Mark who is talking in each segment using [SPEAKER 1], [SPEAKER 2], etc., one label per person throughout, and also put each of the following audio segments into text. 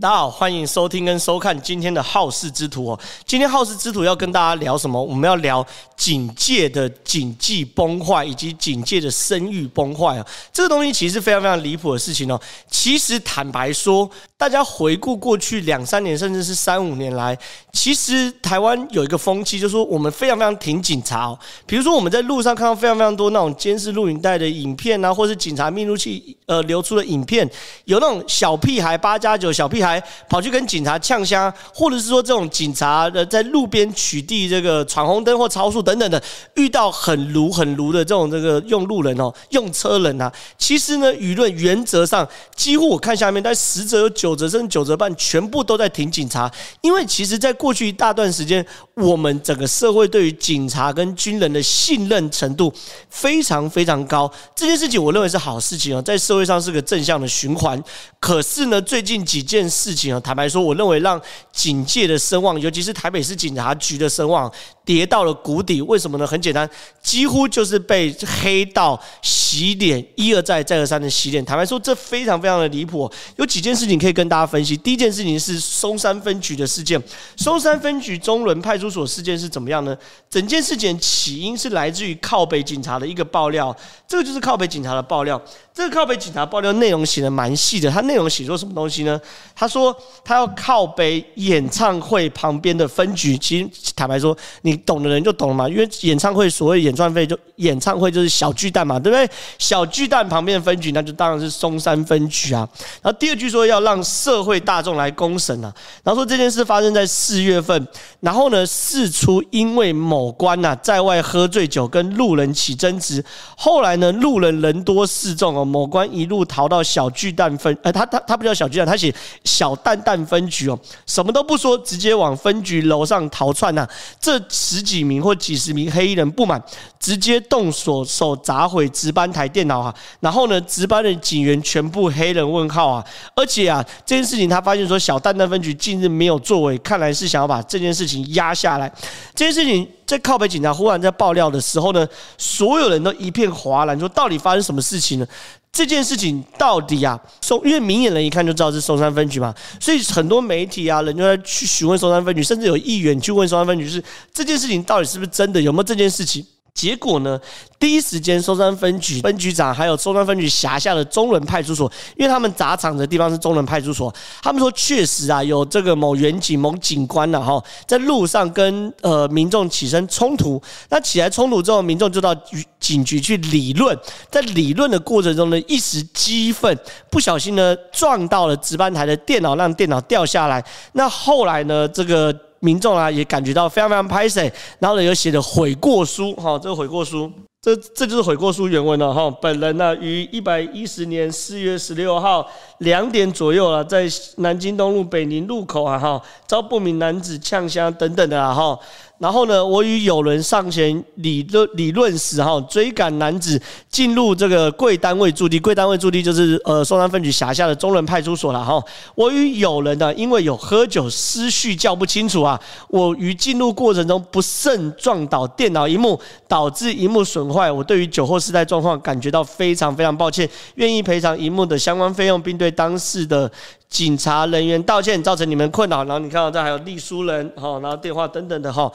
[SPEAKER 1] 大家好，欢迎收听跟收看今天的好事之徒哦。今天好事之徒要跟大家聊什么？我们要聊警戒的警纪崩坏，以及警戒的声誉崩坏啊。这个东西其实是非常非常离谱的事情哦。其实坦白说，大家回顾过去两三年，甚至是三五年来，其实台湾有一个风气，就是说我们非常非常挺警察哦。比如说我们在路上看到非常非常多那种监视录影带的影片啊，或是警察密录器呃流出的影片，有那种小屁孩八加九小屁孩。跑去跟警察呛香，或者是说这种警察的在路边取缔这个闯红灯或超速等等的，遇到很卢很卢的这种这个用路人哦，用车人啊，其实呢，舆论原则上几乎我看下面，但实则有九则甚至九折半，全部都在挺警察，因为其实在过去一大段时间，我们整个社会对于警察跟军人的信任程度非常非常高，这件事情我认为是好事情啊，在社会上是个正向的循环。可是呢，最近几件事情啊，坦白说，我认为让警界的声望，尤其是台北市警察局的声望，跌到了谷底。为什么呢？很简单，几乎就是被黑道洗脸，一而再，再而三的洗脸。坦白说，这非常非常的离谱。有几件事情可以跟大家分析。第一件事情是松山分局的事件。松山分局中仑派出所事件是怎么样呢？整件事情起因是来自于靠北警察的一个爆料。这个就是靠北警察的爆料。这个靠北警察爆料内容写的蛮细的。他内容写作什么东西呢？他说他要靠北演唱会旁边的分局。其实坦白说，你懂的人就懂了嘛。因为演唱会所谓演唱会就演唱会就是小巨蛋嘛，对不对？小巨蛋旁边的分局，那就当然是松山分局啊。然后第二句说要让社会大众来公审啊。然后说这件事发生在四月份。然后呢，事出因为某官呐在外喝醉酒跟路人起争执，后来呢路人人多势众哦。某官一路逃到小巨蛋分，呃，他他他不叫小巨蛋，他写小蛋蛋分局哦，什么都不说，直接往分局楼上逃窜呐。这十几名或几十名黑衣人不满，直接动手手砸毁值班台电脑啊，然后呢，值班的警员全部黑人问号啊，而且啊，这件事情他发现说小蛋蛋分局近日没有作为，看来是想要把这件事情压下来。这件事情在靠北警察忽然在爆料的时候呢，所有人都一片哗然，说到底发生什么事情呢？这件事情到底啊，松，因为明眼人一看就知道是松山分局嘛，所以很多媒体啊，人就在去询问松山分局，甚至有议员去问松山分局，是这件事情到底是不是真的，有没有这件事情？结果呢？第一时间，松山分局分局长还有松山分局辖下的中仑派出所，因为他们砸场的地方是中仑派出所，他们说确实啊，有这个某员警、某警官呐，哈，在路上跟呃民众起身冲突。那起来冲突之后，民众就到警局去理论，在理论的过程中呢，一时激愤，不小心呢撞到了值班台的电脑，让电脑掉下来。那后来呢，这个。民众啊，也感觉到非常非常拍谢，然后呢，有写的悔过书，哈，这个悔过书，这这就是悔过书原文了，哈。本人呢，于一百一十年四月十六号两点左右啊，在南京东路北宁路口啊，哈，遭不明男子呛香等等的啊，哈。然后呢，我与友人上前理论理论时，哈，追赶男子进入这个贵单位驻地，贵单位驻地就是呃松山分局辖下的中仑派出所了，哈。我与友人呢，因为有喝酒思绪较不清楚啊，我于进入过程中不慎撞倒电脑萤幕，导致萤幕损坏。我对于酒后失态状况感觉到非常非常抱歉，愿意赔偿萤幕的相关费用，并对当事的警察人员道歉，造成你们困扰。然后你看到这还有隶书人，哈，然后电话等等的，哈。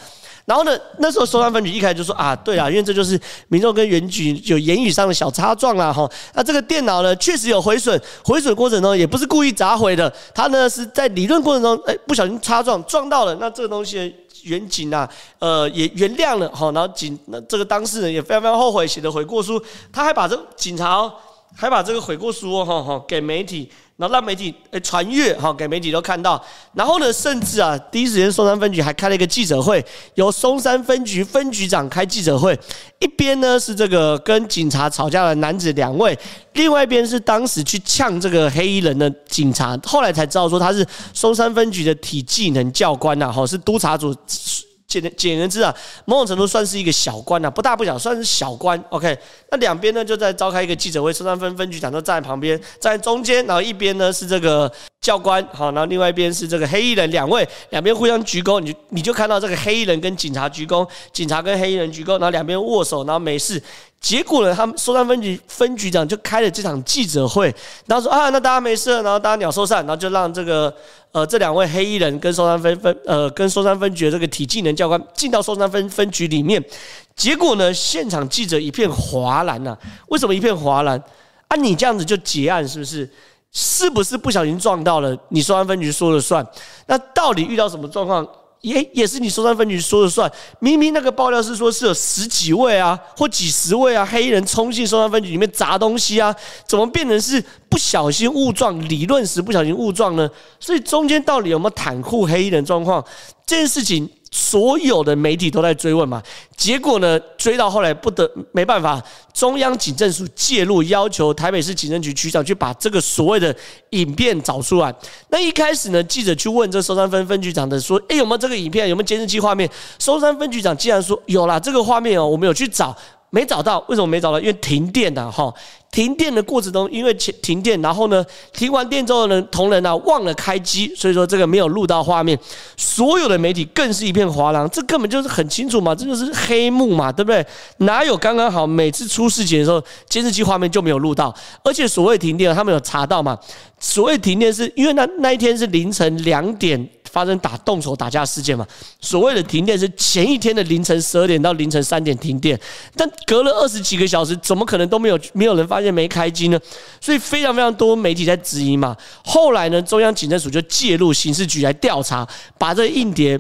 [SPEAKER 1] 然后呢，那时候松山分局一开始就说啊，对啊，因为这就是民众跟原警有言语上的小擦撞啦，哈。那这个电脑呢，确实有毁损，毁损过程中也不是故意砸毁的，他呢是在理论过程中，哎，不小心擦撞撞到了。那这个东西，原警啊，呃，也原谅了，哈。然后警，那这个当事人也非常非常后悔，写的悔过书，他还把这警察，还把这个悔过书，哈哈，给媒体。然后让媒体诶传阅哈，给媒体都看到。然后呢，甚至啊，第一时间松山分局还开了一个记者会，由松山分局分局长开记者会。一边呢是这个跟警察吵架的男子两位，另外一边是当时去呛这个黑衣人的警察。后来才知道说他是松山分局的体技能教官呐，哈，是督察组。简简言之啊，某种程度算是一个小官啊，不大不小，算是小官。OK，那两边呢就在召开一个记者会，松山分分局长都站在旁边，站在中间，然后一边呢是这个教官，好，然后另外一边是这个黑衣人，两位两边互相鞠躬，你就你就看到这个黑衣人跟警察鞠躬，警察跟黑衣人鞠躬，然后两边握手，然后没事。结果呢，他们松山分局分局长就开了这场记者会，然后说啊，那大家没事，然后大家鸟兽散，然后就让这个呃这两位黑衣人跟松山分分呃跟松山分局的这个体技能教官进到松山分分局里面。结果呢，现场记者一片哗然呐，为什么一片哗然？啊，你这样子就结案是不是？是不是不小心撞到了？你松山分局说了算？那到底遇到什么状况？也也是你收山分局说了算？明明那个爆料是说是有十几位啊，或几十位啊，黑衣人冲进收山分局里面砸东西啊，怎么变成是不小心误撞？理论时不小心误撞呢？所以中间到底有没有袒护黑衣人状况？这件事情。所有的媒体都在追问嘛，结果呢，追到后来不得没办法，中央警政署介入，要求台北市警政局局长去把这个所谓的影片找出来。那一开始呢，记者去问这收山分分局长的说：“哎，有没有这个影片？有没有监视器画面？”松山分局长竟然说：“有啦，这个画面哦，我们有去找。”没找到，为什么没找到？因为停电的哈，停电的过程中，因为停电，然后呢，停完电之后呢，同仁呢忘了开机，所以说这个没有录到画面。所有的媒体更是一片哗然，这根本就是很清楚嘛，这就是黑幕嘛，对不对？哪有刚刚好每次出事情的时候，监视器画面就没有录到？而且所谓停电，他们有查到嘛？所谓停电是因为那那一天是凌晨两点。发生打动手打架事件嘛？所谓的停电是前一天的凌晨十二点到凌晨三点停电，但隔了二十几个小时，怎么可能都没有没有人发现没开机呢？所以非常非常多媒体在质疑嘛。后来呢，中央警政署就介入刑事局来调查，把这个硬碟。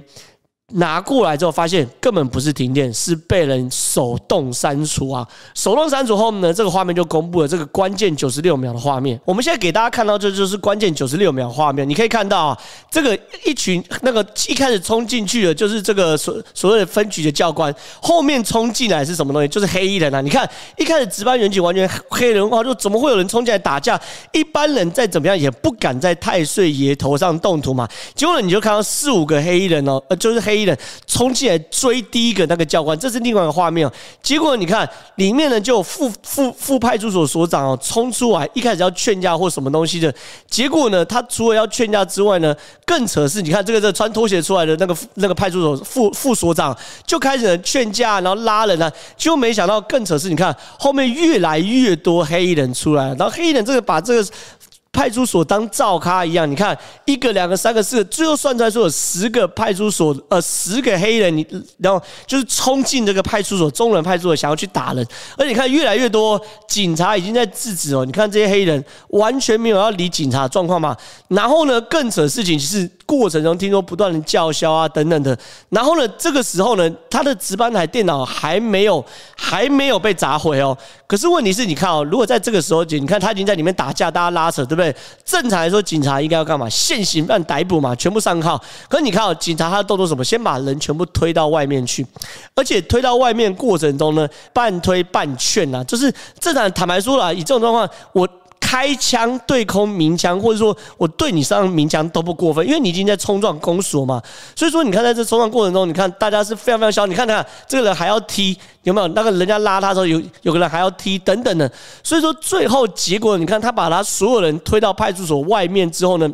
[SPEAKER 1] 拿过来之后，发现根本不是停电，是被人手动删除啊！手动删除后呢，这个画面就公布了这个关键九十六秒的画面。我们现在给大家看到，这就是关键九十六秒画面。你可以看到啊，这个一群那个一开始冲进去的，就是这个所所谓的分局的教官，后面冲进来是什么东西？就是黑衣人啊！你看一开始值班员警完全黑人化，就怎么会有人冲进来打架？一般人再怎么样也不敢在太岁爷头上动土嘛。结果，你就看到四五个黑衣人哦，呃，就是黑。黑衣人冲进来追第一个那个教官，这是另外一个画面。结果你看里面呢，就副副副派出所所长哦，冲出来一开始要劝架或什么东西的。结果呢，他除了要劝架之外呢，更扯是，你看这个这穿拖鞋出来的那个那个派出所副副所长就开始劝架，然后拉人啊。结果没想到更扯是，你看后面越来越多黑衣人出来，然后黑衣人这个把这个。派出所当灶咖一样，你看一个、两个、三个、四个，最后算出来说有十个派出所，呃，十个黑人，你然后就是冲进这个派出所，中人派出所想要去打人，而且你看越来越多警察已经在制止哦，你看这些黑人完全没有要理警察状况嘛，然后呢，更扯的事情是过程中听说不断的叫嚣啊等等的，然后呢，这个时候呢，他的值班台电脑还没有还没有被砸毁哦，可是问题是你看哦，如果在这个时候，你看他已经在里面打架，大家拉扯，对不对？正常来说，警察应该要干嘛？现行犯逮捕嘛，全部上铐。可是你看哦，警察他的动作什么？先把人全部推到外面去，而且推到外面过程中呢，半推半劝呐，就是正常。坦白说了，以这种状况，我。开枪对空鸣枪，或者说我对你上鸣枪都不过分，因为你已经在冲撞公所嘛。所以说，你看在这冲撞过程中，你看大家是非常非常小。你看看这个人还要踢，有没有？那个人家拉他的时候，有有个人还要踢等等的。所以说，最后结果，你看他把他所有人推到派出所外面之后呢，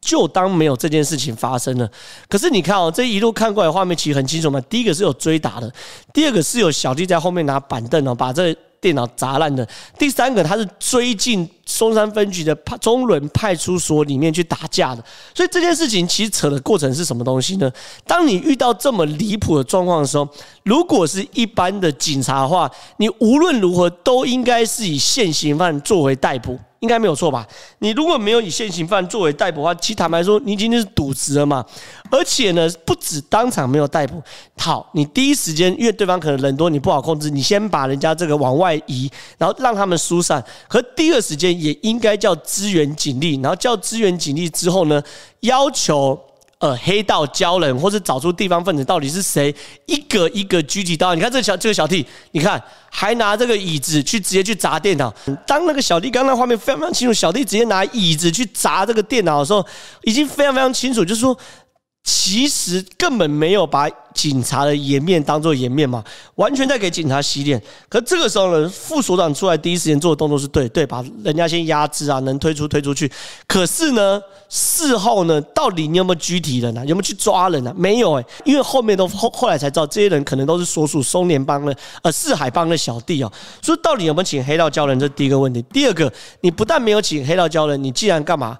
[SPEAKER 1] 就当没有这件事情发生了。可是你看哦，这一路看过来画面其实很清楚嘛。第一个是有追打的，第二个是有小弟在后面拿板凳哦，把这。电脑砸烂的。第三个，他是追进松山分局的中坜派出所里面去打架的。所以这件事情其实扯的过程是什么东西呢？当你遇到这么离谱的状况的时候，如果是一般的警察的话，你无论如何都应该是以现行犯作为逮捕。应该没有错吧？你如果没有以现行犯作为逮捕的话，其实坦白说，你今天是渎职了嘛？而且呢，不止当场没有逮捕，好，你第一时间因为对方可能人多，你不好控制，你先把人家这个往外移，然后让他们疏散。可第二时间也应该叫支援警力，然后叫支援警力之后呢，要求。呃，黑道教人，或者找出地方分子到底是谁，一个一个狙击刀。你看这个小这个小弟，你看还拿这个椅子去直接去砸电脑。当那个小弟刚刚画面非常非常清楚，小弟直接拿椅子去砸这个电脑的时候，已经非常非常清楚，就是说其实根本没有把警察的颜面当做颜面嘛，完全在给警察洗脸。可这个时候呢，副所长出来第一时间做的动作是对，对，把人家先压制啊，能推出推出去。可是呢，事后呢，到底你有没有拘提人啊？有没有去抓人啊？没有诶、因为后面都后后来才知道，这些人可能都是所属松联帮的呃四海帮的小弟哦。所以到底有没有请黑道教人？这第一个问题。第二个，你不但没有请黑道教人，你既然干嘛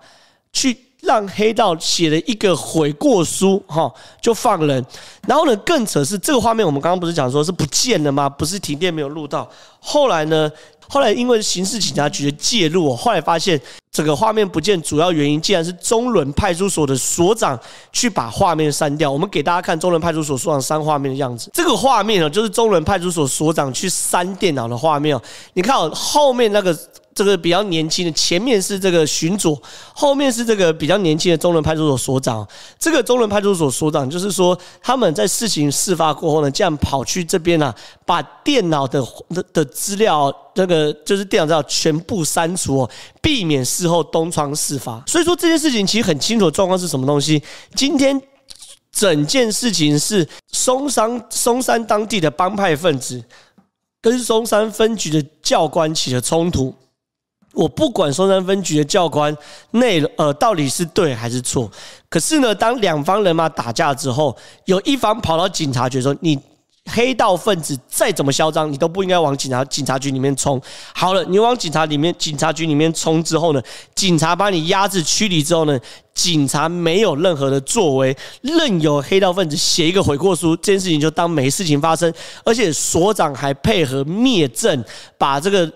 [SPEAKER 1] 去？让黑道写了一个悔过书，哈，就放人。然后呢，更扯是这个画面，我们刚刚不是讲说是不见了吗？不是停电没有录到。后来呢，后来因为刑事警察局的介入，后来发现整个画面不见，主要原因竟然是中仑派出所的所长去把画面删掉。我们给大家看中仑派出所所长删画面的样子。这个画面呢，就是中仑派出所所长去删电脑的画面。你看后面那个。这个比较年轻的，前面是这个巡佐，后面是这个比较年轻的中仑派出所所长。这个中仑派出所所长就是说，他们在事情事发过后呢，这样跑去这边啊，把电脑的的的资料，这个就是电脑资料全部删除哦，避免事后东窗事发。所以说这件事情其实很清楚的状况是什么东西。今天整件事情是松山松山当地的帮派分子跟松山分局的教官起了冲突。我不管松山分局的教官内呃到底是对还是错，可是呢，当两方人马打架之后，有一方跑到警察局说：“你黑道分子再怎么嚣张，你都不应该往警察警察局里面冲。”好了，你往警察里面警察局里面冲之后呢，警察把你压制驱离之后呢，警察没有任何的作为，任由黑道分子写一个悔过书，这件事情就当没事情发生，而且所长还配合灭证，把这个。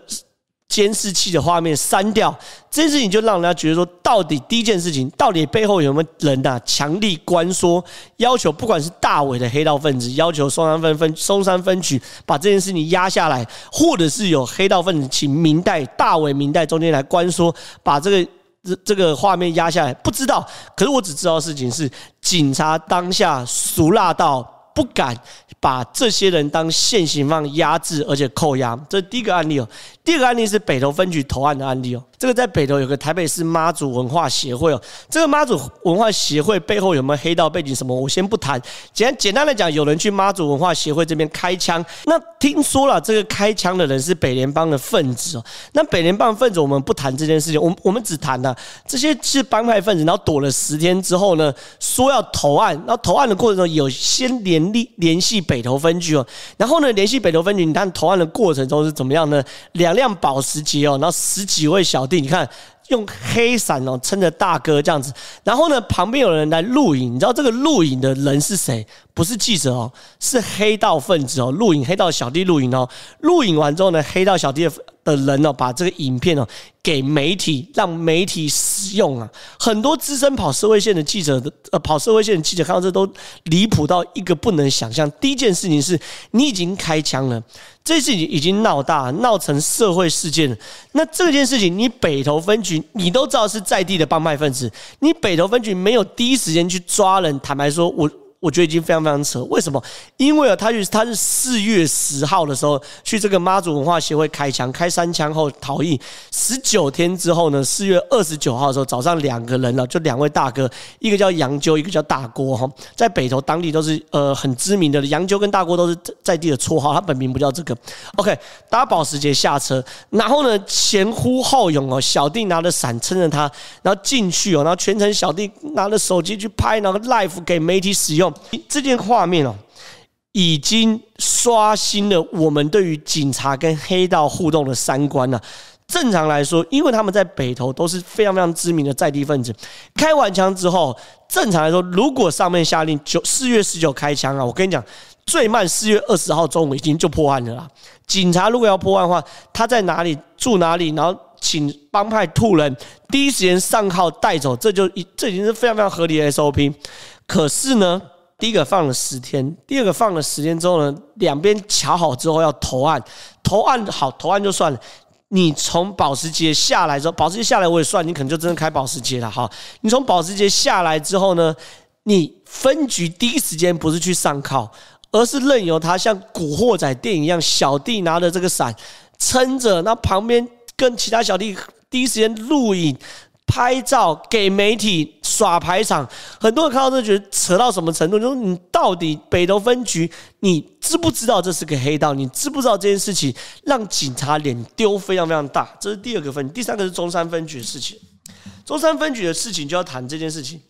[SPEAKER 1] 监视器的画面删掉，这件事情就让人家觉得说，到底第一件事情，到底背后有没有人呐？强力关说，要求不管是大伟的黑道分子，要求松山分分松山分局把这件事情压下来，或者是有黑道分子请明代大伟明代中间来关说，把这个这这个画面压下来，不知道。可是我只知道事情是，警察当下俗辣到不敢把这些人当现行犯压制，而且扣押。这是第一个案例哦。第二个案例是北投分局投案的案例哦。这个在北投有个台北市妈祖文化协会哦。这个妈祖文化协会背后有没有黑道背景什么？我先不谈。简简单来讲，有人去妈祖文化协会这边开枪。那听说了，这个开枪的人是北联帮的分子哦。那北联帮分子，我们不谈这件事情。我们我们只谈呢，这些是帮派分子，然后躲了十天之后呢，说要投案。然后投案的过程中，有先联立联系北投分局哦。然后呢，联系北投分局，你看投案的过程中是怎么样呢？两。辆保时捷哦，然后十几位小你看用黑伞哦撑着大哥这样子，然后呢，旁边有人来录影，你知道这个录影的人是谁？不是记者哦，是黑道分子哦，录影黑道小弟录影哦，录影完之后呢，黑道小弟的的人哦，把这个影片哦给媒体，让媒体使用啊，很多资深跑社会线的记者的呃，跑社会线的记者看到这都离谱到一个不能想象。第一件事情是你已经开枪了。这事情已经闹大，闹成社会事件了。那这件事情，你北投分局你都知道是在地的帮派分子，你北投分局没有第一时间去抓人。坦白说，我。我觉得已经非常非常扯，为什么？因为啊，他是他是四月十号的时候去这个妈祖文化协会开枪，开三枪后逃逸。十九天之后呢，四月二十九号的时候早上两个人了，就两位大哥，一个叫杨鸠，一个叫大郭哈，在北投当地都是呃很知名的，杨鸠跟大郭都是在地的绰号，他本名不叫这个。OK，搭保时捷下车，然后呢前呼后拥哦，小弟拿着伞撑着他，然后进去哦，然后全程小弟拿着手机去拍，然后 live 给媒体使用。这件画面哦，已经刷新了我们对于警察跟黑道互动的三观了。正常来说，因为他们在北投都是非常非常知名的在地分子，开完枪之后，正常来说，如果上面下令九四月十九开枪啊，我跟你讲，最慢四月二十号中午已经就破案了啦。警察如果要破案的话，他在哪里住哪里，然后请帮派兔人第一时间上铐带走，这就这已经是非常非常合理的 SOP。可是呢？第一个放了十天，第二个放了十天之后呢，两边乔好之后要投案，投案好，投案就算了。你从保时捷下来之后，保时捷下来我也算，你可能就真的开保时捷了哈。你从保时捷下来之后呢，你分局第一时间不是去上铐，而是任由他像古惑仔电影一样，小弟拿着这个伞撑着，那旁边跟其他小弟第一时间录影。拍照给媒体耍排场。很多人看到都觉得扯到什么程度，就是你到底北投分局，你知不知道这是个黑道？你知不知道这件事情让警察脸丢非常非常大？这是第二个分局，第三个是中山分局的事情。中山分局的事情就要谈这件事情。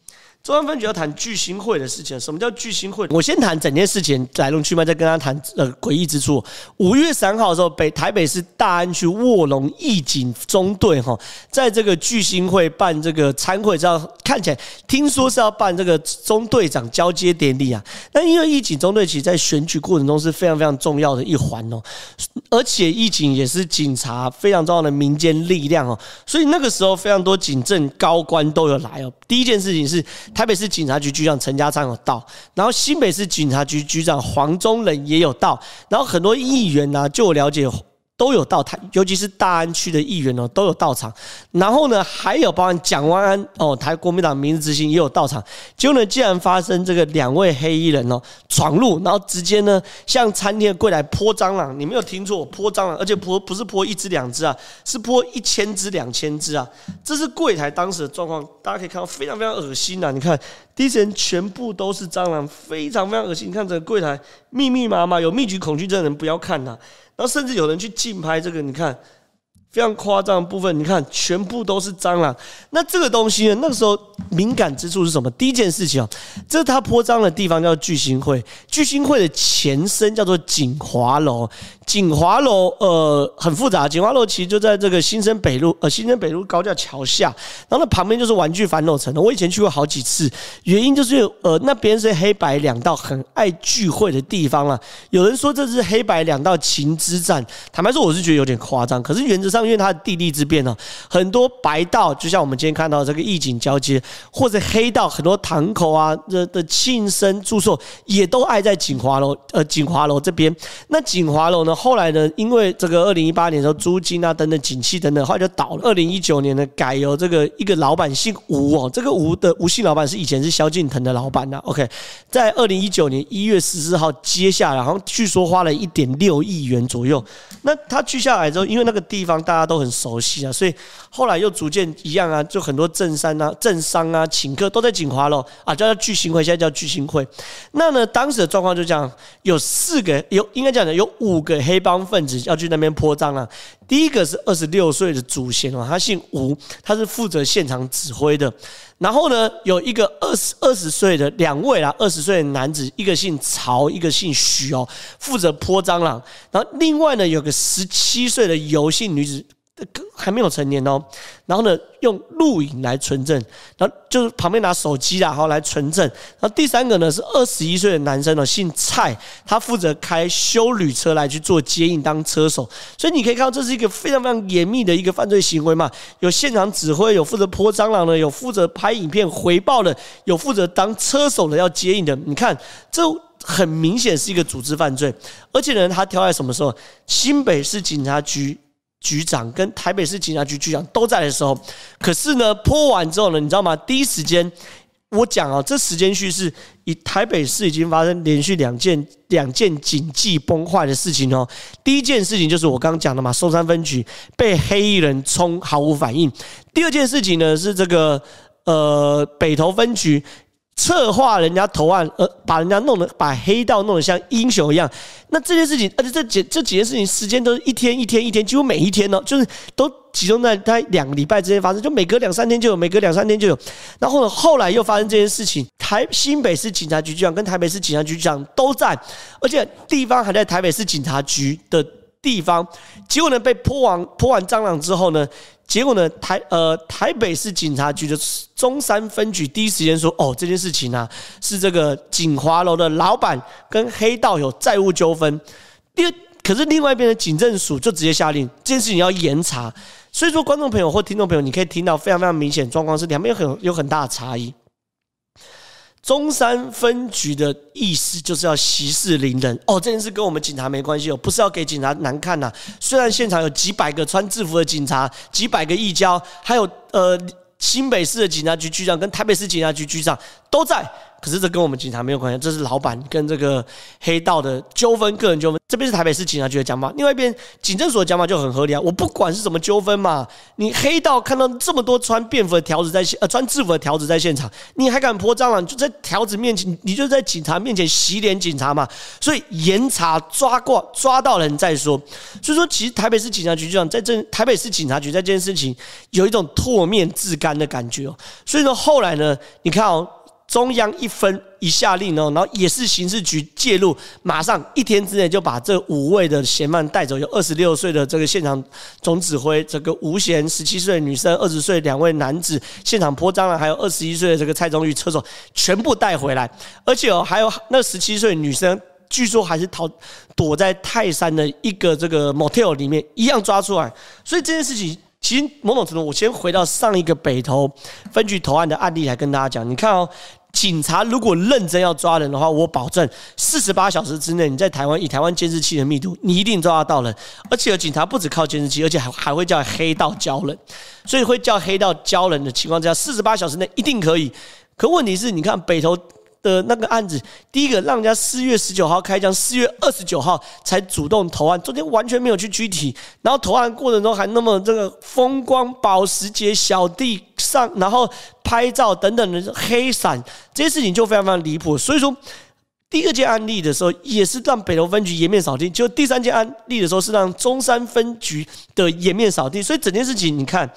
[SPEAKER 1] 中央分局要谈聚兴会的事情。什么叫聚兴会？我先谈整件事情来龙去脉，再跟他谈呃诡异之处。五月三号的时候，北台北市大安区卧龙义警中队哈，在这个聚兴会办这个参会，这样看起来听说是要办这个中队长交接典礼啊。那因为义警中队其实在选举过程中是非常非常重要的一环哦，而且义警也是警察非常重要的民间力量哦，所以那个时候非常多警政高官都有来哦。第一件事情是。台北市警察局局长陈家昌有到，然后新北市警察局局长黄忠仁也有到，然后很多议员呢、啊，就我了解。都有到台，尤其是大安区的议员哦，都有到场。然后呢，还有包含蒋万安哦，台国民党明日之星也有到场。结果呢，竟然发生这个两位黑衣人哦闯入，然后直接呢向餐厅的柜台泼蟑螂。你没有听错，泼蟑螂，而且泼不是泼一只两只啊，是泼一千只两千只啊。这是柜台当时的状况，大家可以看到非常非常恶心啊！你看，第一时间全部都是蟑螂，非常非常恶心。你看这个柜台密密麻麻，有密集恐惧症的人不要看它。然后甚至有人去竞拍这个，你看。非常夸张的部分，你看，全部都是蟑螂。那这个东西呢？那个时候敏感之处是什么？第一件事情啊，这是他泼脏的地方，叫聚星会。聚星会的前身叫做锦华楼。锦华楼呃很复杂，锦华楼其实就在这个新生北路呃新生北路高架桥下，然后那旁边就是玩具反斗城。我以前去过好几次，原因就是呃那边是黑白两道很爱聚会的地方了。有人说这是黑白两道情之战，坦白说我是觉得有点夸张，可是原则上。因为它的地利之便呢，很多白道就像我们今天看到这个义警交接，或者黑道很多堂口啊的的庆生住宿也都爱在锦华楼呃锦华楼这边。那锦华楼呢，后来呢，因为这个二零一八年的时候租金啊等等景气等等，后来就倒了。二零一九年呢，改由这个一个老板姓吴哦，这个吴的吴姓老板是以前是萧敬腾的老板呐。OK，在二零一九年一月十四号接下来，然后据说花了一点六亿元左右。那他去下来之后，因为那个地方大大家都很熟悉啊，所以后来又逐渐一样啊，就很多政商啊、政商啊请客都在锦华楼啊，叫叫聚星会，现在叫聚星会。那呢，当时的状况就这样，有四个，有应该讲的有五个黑帮分子要去那边泼脏啊。第一个是二十六岁的祖先哦，他姓吴，他是负责现场指挥的。然后呢，有一个二十二十岁的两位啊，二十岁的男子，一个姓曹，一个姓徐哦，负责泼蟑螂。然后另外呢，有个十七岁的游姓女子。还没有成年哦，然后呢，用录影来存证，然后就是旁边拿手机然后来存证。然后第三个呢是二十一岁的男生呢，姓蔡，他负责开修旅车来去做接应当车手。所以你可以看到，这是一个非常非常严密的一个犯罪行为嘛。有现场指挥，有负责泼蟑螂的，有负责拍影片回报的，有负责当车手的要接应的。你看，这很明显是一个组织犯罪，而且呢，他挑在什么时候？新北市警察局。局长跟台北市警察局局长都在的时候，可是呢，泼完之后呢，你知道吗？第一时间我讲啊，这时间序是以台北市已经发生连续两件两件警纪崩坏的事情哦。第一件事情就是我刚刚讲的嘛，松山分局被黑衣人冲毫无反应。第二件事情呢是这个呃北投分局。策划人家投案，呃，把人家弄得把黑道弄得像英雄一样。那这件事情，而且这几这几件事情时间都是一天一天一天，几乎每一天呢，就是都集中在在两个礼拜之间发生，就每隔两三天就有，每隔两三天就有。然后呢，后来又发生这件事情，台新北市警察局局长跟台北市警察局局长都在，而且地方还在台北市警察局的地方。结果呢，被泼完泼完蟑螂之后呢？结果呢，台呃台北市警察局的中山分局第一时间说，哦，这件事情啊是这个锦华楼的老板跟黑道有债务纠纷。第二，可是另外一边的警政署就直接下令这件事情要严查。所以说，观众朋友或听众朋友，你可以听到非常非常明显状况是两边有很有很大的差异。中山分局的意思就是要息事宁人哦，这件事跟我们警察没关系哦，不是要给警察难看呐。虽然现场有几百个穿制服的警察，几百个义交，还有呃新北市的警察局局长跟台北市警察局局长都在，可是这跟我们警察没有关系，这是老板跟这个黑道的纠纷，个人纠纷。这边是台北市警察局的讲法，另外一边警政所的讲法就很合理啊。我不管是什么纠纷嘛，你黑道看到这么多穿便服的条子在现，呃，穿制服的条子在现场，你还敢泼蟑螂？就在条子面前，你就在警察面前洗脸警察嘛。所以严查抓过抓到人再说。所以说，其实台北市警察局局长在这台北市警察局在这件事情有一种唾面自干的感觉哦。所以说后来呢，你看哦。中央一分一下令哦，然后也是刑事局介入，马上一天之内就把这五位的嫌犯带走，有二十六岁的这个现场总指挥这个吴贤，十七岁的女生，二十岁两位男子现场泼蟑螂，还有二十一岁的这个蔡宗玉车手全部带回来，而且哦还有那十七岁女生，据说还是逃躲在泰山的一个这个 motel 里面，一样抓出来，所以这件事情其实某种程度，我先回到上一个北投分局投案的案例来跟大家讲，你看哦。警察如果认真要抓人的话，我保证四十八小时之内，你在台湾以台湾监视器的密度，你一定抓得到人。而且有警察不只靠监视器，而且还还会叫黑道教人，所以会叫黑道教人的情况之下，四十八小时内一定可以。可问题是，你看北投。的那个案子，第一个让人家四月十九号开枪，四月二十九号才主动投案，中间完全没有去拘提，然后投案过程中还那么这个风光保时捷小弟上，然后拍照等等的黑伞，这些事情就非常非常离谱。所以说，第二件案例的时候也是让北投分局颜面扫地，就第三件案例的时候是让中山分局的颜面扫地。所以整件事情你看，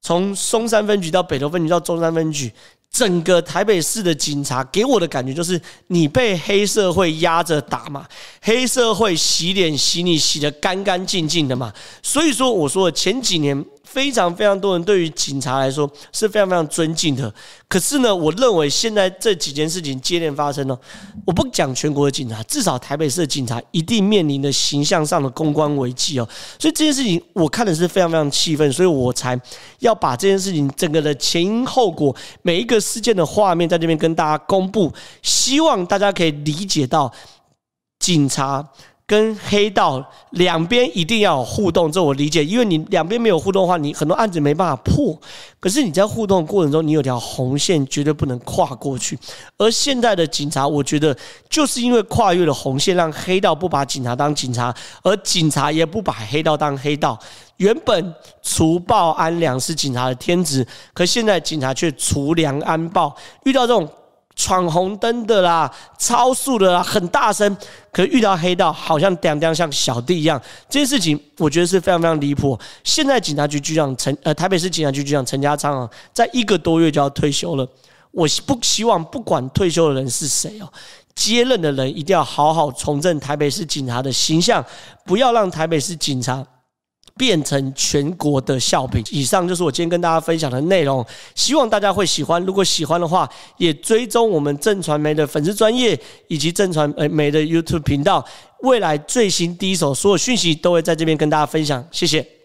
[SPEAKER 1] 从松山分局到北投分局到中山分局。整个台北市的警察给我的感觉就是，你被黑社会压着打嘛，黑社会洗脸洗你洗得干干净净的嘛，所以说我说前几年。非常非常多人对于警察来说是非常非常尊敬的，可是呢，我认为现在这几件事情接连发生呢，我不讲全国的警察，至少台北市的警察一定面临的形象上的公关危机哦。所以这件事情我看的是非常非常气愤，所以我才要把这件事情整个的前因后果，每一个事件的画面在这边跟大家公布，希望大家可以理解到警察。跟黑道两边一定要有互动，这我理解，因为你两边没有互动的话，你很多案子没办法破。可是你在互动过程中，你有条红线绝对不能跨过去。而现在的警察，我觉得就是因为跨越了红线，让黑道不把警察当警察，而警察也不把黑道当黑道。原本除暴安良是警察的天职，可现在警察却除良安暴，遇到这种。闯红灯的啦，超速的啦，很大声，可遇到黑道好像叮叮像小弟一样，这件事情我觉得是非常非常离谱。现在警察局局长陈呃台北市警察局局长陈家昌啊，在一个多月就要退休了。我不希望不管退休的人是谁哦，接任的人一定要好好重振台北市警察的形象，不要让台北市警察。变成全国的笑柄。以上就是我今天跟大家分享的内容，希望大家会喜欢。如果喜欢的话，也追踪我们正传媒的粉丝专业以及正传媒的 YouTube 频道。未来最新第一手所有讯息都会在这边跟大家分享。谢谢。